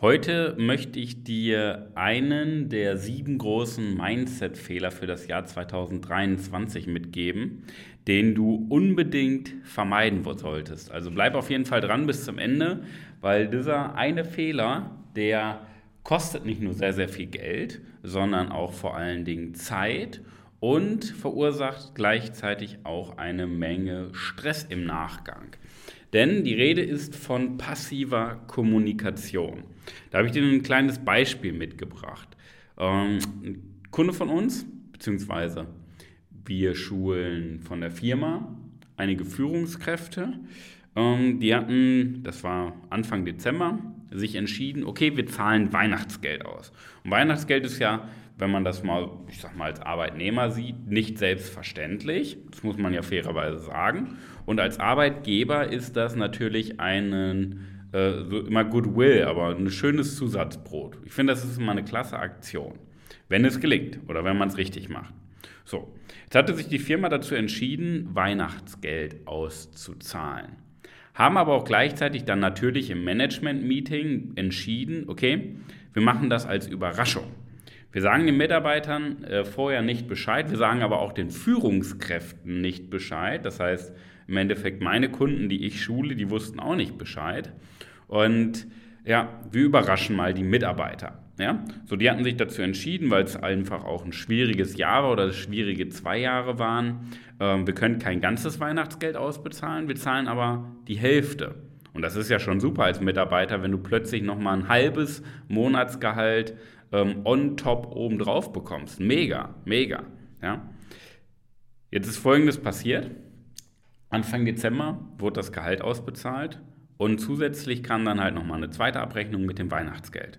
Heute möchte ich dir einen der sieben großen Mindset-Fehler für das Jahr 2023 mitgeben, den du unbedingt vermeiden solltest. Also bleib auf jeden Fall dran bis zum Ende, weil dieser eine Fehler, der kostet nicht nur sehr, sehr viel Geld, sondern auch vor allen Dingen Zeit und verursacht gleichzeitig auch eine Menge Stress im Nachgang. Denn die Rede ist von passiver Kommunikation. Da habe ich dir ein kleines Beispiel mitgebracht. Ähm, ein Kunde von uns, beziehungsweise wir schulen von der Firma einige Führungskräfte. Ähm, die hatten, das war Anfang Dezember, sich entschieden, okay, wir zahlen Weihnachtsgeld aus. Und Weihnachtsgeld ist ja wenn man das mal, ich sag mal, als Arbeitnehmer sieht, nicht selbstverständlich. Das muss man ja fairerweise sagen. Und als Arbeitgeber ist das natürlich einen, äh, so immer Goodwill, aber ein schönes Zusatzbrot. Ich finde, das ist immer eine klasse Aktion, wenn es gelingt oder wenn man es richtig macht. So, jetzt hatte sich die Firma dazu entschieden, Weihnachtsgeld auszuzahlen. Haben aber auch gleichzeitig dann natürlich im Management-Meeting entschieden, okay, wir machen das als Überraschung. Wir sagen den Mitarbeitern äh, vorher nicht Bescheid, wir sagen aber auch den Führungskräften nicht Bescheid. Das heißt, im Endeffekt meine Kunden, die ich schule, die wussten auch nicht Bescheid. Und ja, wir überraschen mal die Mitarbeiter. Ja? So, die hatten sich dazu entschieden, weil es einfach auch ein schwieriges Jahr oder schwierige zwei Jahre waren. Ähm, wir können kein ganzes Weihnachtsgeld ausbezahlen, wir zahlen aber die Hälfte. Und das ist ja schon super als Mitarbeiter, wenn du plötzlich nochmal ein halbes Monatsgehalt ähm, on top oben drauf bekommst. Mega, mega. Ja? Jetzt ist Folgendes passiert. Anfang Dezember wurde das Gehalt ausbezahlt und zusätzlich kam dann halt nochmal eine zweite Abrechnung mit dem Weihnachtsgeld.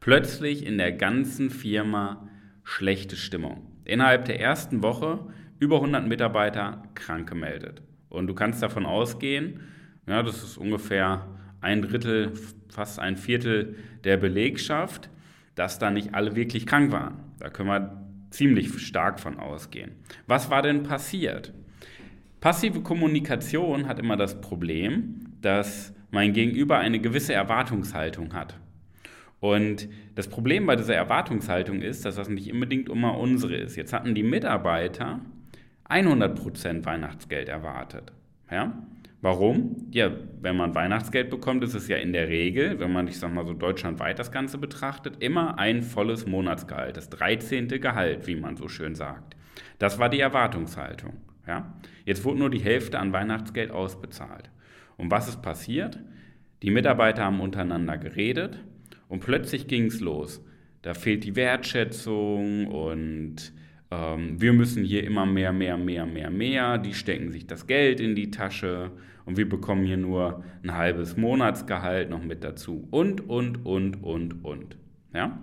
Plötzlich in der ganzen Firma schlechte Stimmung. Innerhalb der ersten Woche über 100 Mitarbeiter krank gemeldet. Und du kannst davon ausgehen, ja, das ist ungefähr ein Drittel, fast ein Viertel der Belegschaft, dass da nicht alle wirklich krank waren. Da können wir ziemlich stark von ausgehen. Was war denn passiert? Passive Kommunikation hat immer das Problem, dass mein Gegenüber eine gewisse Erwartungshaltung hat. Und das Problem bei dieser Erwartungshaltung ist, dass das nicht unbedingt immer unsere ist. Jetzt hatten die Mitarbeiter 100% Weihnachtsgeld erwartet. Ja? Warum? Ja, wenn man Weihnachtsgeld bekommt, ist es ja in der Regel, wenn man, ich sag mal so deutschlandweit das Ganze betrachtet, immer ein volles Monatsgehalt, das 13. Gehalt, wie man so schön sagt. Das war die Erwartungshaltung. Ja? Jetzt wurde nur die Hälfte an Weihnachtsgeld ausbezahlt. Und was ist passiert? Die Mitarbeiter haben untereinander geredet und plötzlich ging es los. Da fehlt die Wertschätzung und ähm, wir müssen hier immer mehr, mehr, mehr, mehr, mehr. Die stecken sich das Geld in die Tasche und wir bekommen hier nur ein halbes Monatsgehalt noch mit dazu. Und, und, und, und, und. Ja?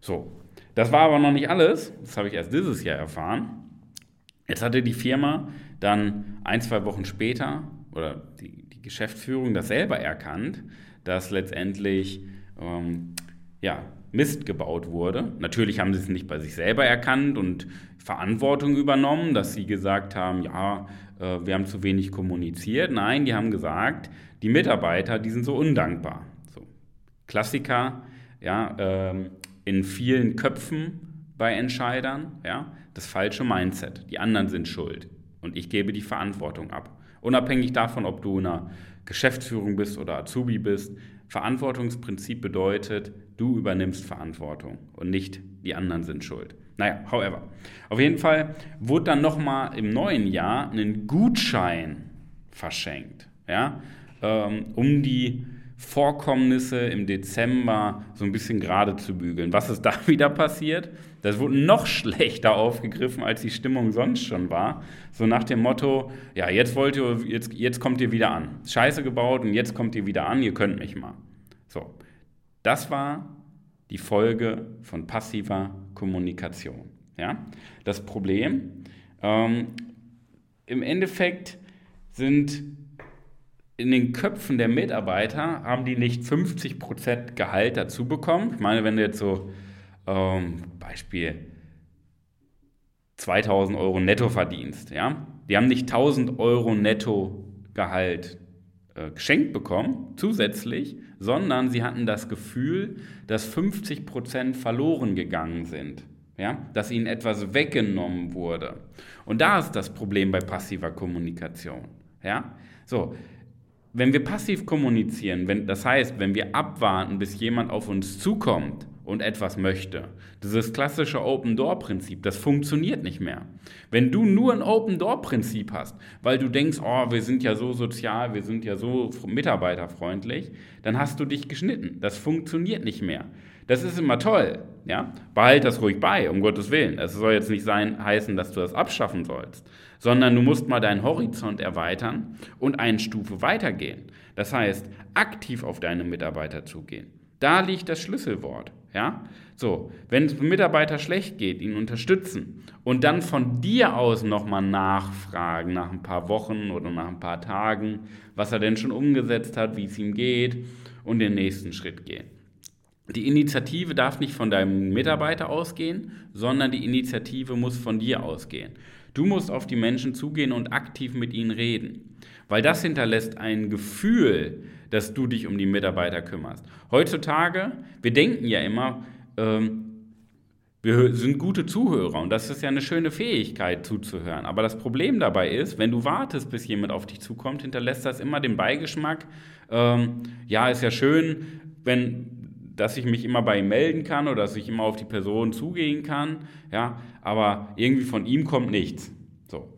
So. Das war aber noch nicht alles. Das habe ich erst dieses Jahr erfahren. Jetzt hatte die Firma dann ein, zwei Wochen später oder die, die Geschäftsführung das selber erkannt, dass letztendlich ähm, ja, Mist gebaut wurde. Natürlich haben sie es nicht bei sich selber erkannt und Verantwortung übernommen, dass sie gesagt haben, ja, äh, wir haben zu wenig kommuniziert. Nein, die haben gesagt, die Mitarbeiter, die sind so undankbar. So. Klassiker, ja, ähm, in vielen Köpfen bei Entscheidern, ja, das falsche Mindset. Die anderen sind schuld und ich gebe die Verantwortung ab. Unabhängig davon, ob du in einer Geschäftsführung bist oder Azubi bist, Verantwortungsprinzip bedeutet, du übernimmst Verantwortung und nicht die anderen sind schuld. Naja, however. Auf jeden Fall wurde dann nochmal im neuen Jahr ein Gutschein verschenkt, ja, ähm, um die Vorkommnisse im Dezember so ein bisschen gerade zu bügeln. Was ist da wieder passiert? Das wurde noch schlechter aufgegriffen, als die Stimmung sonst schon war. So nach dem Motto, ja, jetzt wollt ihr, jetzt, jetzt kommt ihr wieder an. Scheiße gebaut und jetzt kommt ihr wieder an, ihr könnt mich mal. So. Das war die Folge von passiver Kommunikation. Ja? Das Problem, ähm, im Endeffekt sind in den Köpfen der Mitarbeiter, haben die nicht 50% Gehalt dazu bekommen. Ich meine, wenn du jetzt so, ähm, Beispiel, 2000 Euro netto verdienst, ja, die haben nicht 1000 Euro netto Gehalt äh, geschenkt bekommen, zusätzlich, sondern sie hatten das Gefühl, dass 50 Prozent verloren gegangen sind. Ja? Dass ihnen etwas weggenommen wurde. Und da ist das Problem bei passiver Kommunikation. Ja? So, wenn wir passiv kommunizieren, wenn, das heißt, wenn wir abwarten, bis jemand auf uns zukommt und etwas möchte. Dieses klassische Open-Door-Prinzip, das funktioniert nicht mehr. Wenn du nur ein Open-Door-Prinzip hast, weil du denkst, oh, wir sind ja so sozial, wir sind ja so mitarbeiterfreundlich, dann hast du dich geschnitten. Das funktioniert nicht mehr. Das ist immer toll, ja? Behalt das ruhig bei, um Gottes Willen. Es soll jetzt nicht sein, heißen, dass du das abschaffen sollst, sondern du musst mal deinen Horizont erweitern und eine Stufe weitergehen. Das heißt, aktiv auf deine Mitarbeiter zugehen. Da liegt das Schlüsselwort. Ja? So, wenn es dem Mitarbeiter schlecht geht, ihn unterstützen und dann von dir aus nochmal nachfragen nach ein paar Wochen oder nach ein paar Tagen, was er denn schon umgesetzt hat, wie es ihm geht und den nächsten Schritt gehen. Die Initiative darf nicht von deinem Mitarbeiter ausgehen, sondern die Initiative muss von dir ausgehen. Du musst auf die Menschen zugehen und aktiv mit ihnen reden, weil das hinterlässt ein Gefühl, dass du dich um die Mitarbeiter kümmerst. Heutzutage, wir denken ja immer, ähm, wir sind gute Zuhörer und das ist ja eine schöne Fähigkeit zuzuhören. Aber das Problem dabei ist, wenn du wartest, bis jemand auf dich zukommt, hinterlässt das immer den Beigeschmack, ähm, ja, ist ja schön, wenn dass ich mich immer bei ihm melden kann oder dass ich immer auf die Person zugehen kann, ja, aber irgendwie von ihm kommt nichts. So.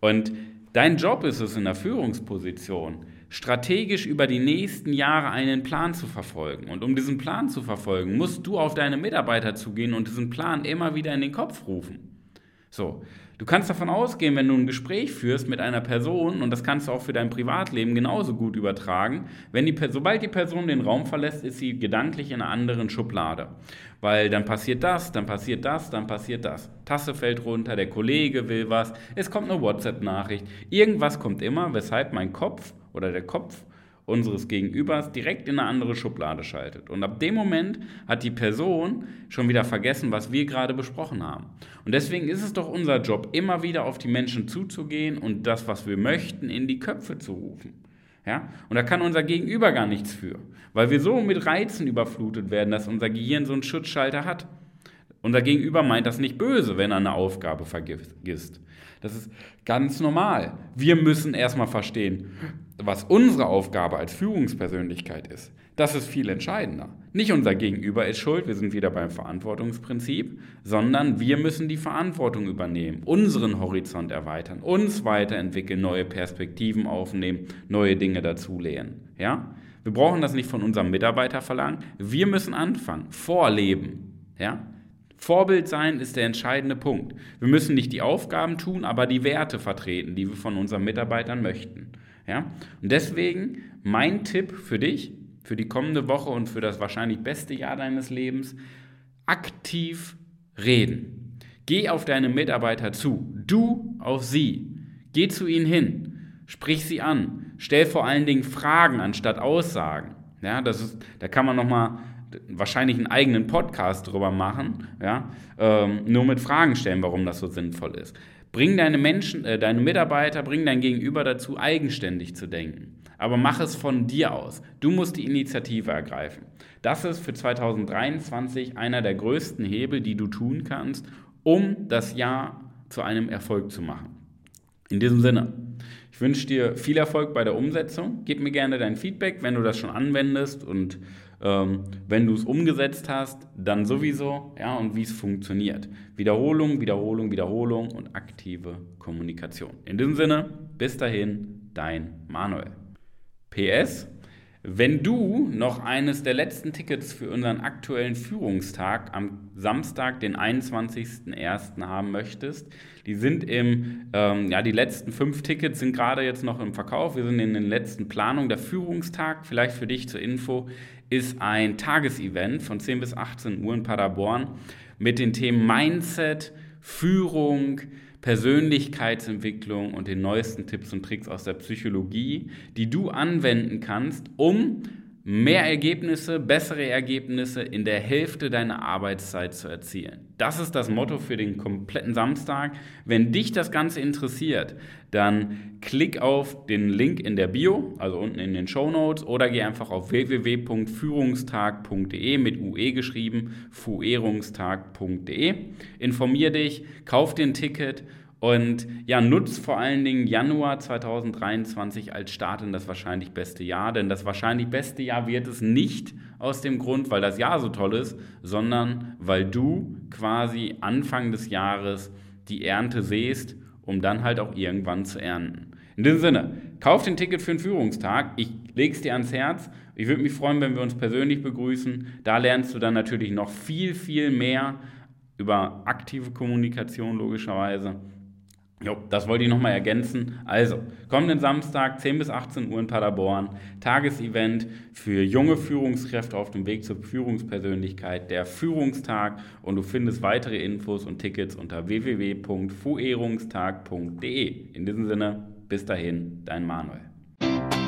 Und dein Job ist es in der Führungsposition, strategisch über die nächsten Jahre einen Plan zu verfolgen. Und um diesen Plan zu verfolgen, musst du auf deine Mitarbeiter zugehen und diesen Plan immer wieder in den Kopf rufen. So, du kannst davon ausgehen, wenn du ein Gespräch führst mit einer Person, und das kannst du auch für dein Privatleben genauso gut übertragen, wenn die, sobald die Person den Raum verlässt, ist sie gedanklich in einer anderen Schublade. Weil dann passiert das, dann passiert das, dann passiert das. Tasse fällt runter, der Kollege will was, es kommt eine WhatsApp-Nachricht. Irgendwas kommt immer, weshalb mein Kopf oder der Kopf unseres Gegenübers direkt in eine andere Schublade schaltet. Und ab dem Moment hat die Person schon wieder vergessen, was wir gerade besprochen haben. Und deswegen ist es doch unser Job, immer wieder auf die Menschen zuzugehen und das, was wir möchten, in die Köpfe zu rufen. Ja? Und da kann unser Gegenüber gar nichts für, weil wir so mit Reizen überflutet werden, dass unser Gehirn so einen Schutzschalter hat. Unser Gegenüber meint das nicht böse, wenn er eine Aufgabe vergisst. Das ist ganz normal. Wir müssen erstmal verstehen, was unsere Aufgabe als Führungspersönlichkeit ist. Das ist viel entscheidender. Nicht unser Gegenüber ist schuld, wir sind wieder beim Verantwortungsprinzip, sondern wir müssen die Verantwortung übernehmen, unseren Horizont erweitern, uns weiterentwickeln, neue Perspektiven aufnehmen, neue Dinge dazulernen. Ja? Wir brauchen das nicht von unserem Mitarbeiter verlangen, wir müssen anfangen, vorleben. Ja? Vorbild sein ist der entscheidende Punkt. Wir müssen nicht die Aufgaben tun, aber die Werte vertreten, die wir von unseren Mitarbeitern möchten. Ja? Und deswegen mein Tipp für dich, für die kommende Woche und für das wahrscheinlich beste Jahr deines Lebens, aktiv reden. Geh auf deine Mitarbeiter zu, du auf sie. Geh zu ihnen hin, sprich sie an, stell vor allen Dingen Fragen anstatt Aussagen. Ja, das ist, da kann man nochmal wahrscheinlich einen eigenen Podcast drüber machen, ja, ähm, nur mit Fragen stellen, warum das so sinnvoll ist. Bring deine Menschen, äh, deine Mitarbeiter, bring dein Gegenüber dazu, eigenständig zu denken. Aber mach es von dir aus. Du musst die Initiative ergreifen. Das ist für 2023 einer der größten Hebel, die du tun kannst, um das Jahr zu einem Erfolg zu machen. In diesem Sinne, ich wünsche dir viel Erfolg bei der Umsetzung. Gib mir gerne dein Feedback, wenn du das schon anwendest und ähm, wenn du es umgesetzt hast, dann sowieso, ja, und wie es funktioniert. Wiederholung, Wiederholung, Wiederholung und aktive Kommunikation. In diesem Sinne, bis dahin, dein Manuel. PS, wenn du noch eines der letzten Tickets für unseren aktuellen Führungstag am Samstag, den 21.01. haben möchtest, die sind im, ähm, ja, die letzten fünf Tickets sind gerade jetzt noch im Verkauf. Wir sind in den letzten Planungen. Der Führungstag, vielleicht für dich zur Info, ist ein Tagesevent von 10 bis 18 Uhr in Paderborn mit den Themen Mindset, Führung, Persönlichkeitsentwicklung und den neuesten Tipps und Tricks aus der Psychologie, die du anwenden kannst, um mehr Ergebnisse, bessere Ergebnisse in der Hälfte deiner Arbeitszeit zu erzielen. Das ist das Motto für den kompletten Samstag. Wenn dich das Ganze interessiert, dann klick auf den Link in der Bio, also unten in den Show Notes, oder geh einfach auf www.führungstag.de mit UE geschrieben, fuerungstag.de. Informier dich, kauf dir ein Ticket und ja, nutzt vor allen Dingen Januar 2023 als Start in das wahrscheinlich beste Jahr, denn das wahrscheinlich beste Jahr wird es nicht aus dem Grund, weil das Jahr so toll ist, sondern weil du quasi Anfang des Jahres die Ernte sähst, um dann halt auch irgendwann zu ernten. In diesem Sinne, kauf den Ticket für den Führungstag. Ich lege es dir ans Herz. Ich würde mich freuen, wenn wir uns persönlich begrüßen. Da lernst du dann natürlich noch viel, viel mehr über aktive Kommunikation logischerweise Jo, das wollte ich nochmal ergänzen. Also, kommenden Samstag, 10 bis 18 Uhr in Paderborn, Tagesevent für junge Führungskräfte auf dem Weg zur Führungspersönlichkeit, der Führungstag. Und du findest weitere Infos und Tickets unter www.fuerungstag.de. In diesem Sinne, bis dahin, dein Manuel.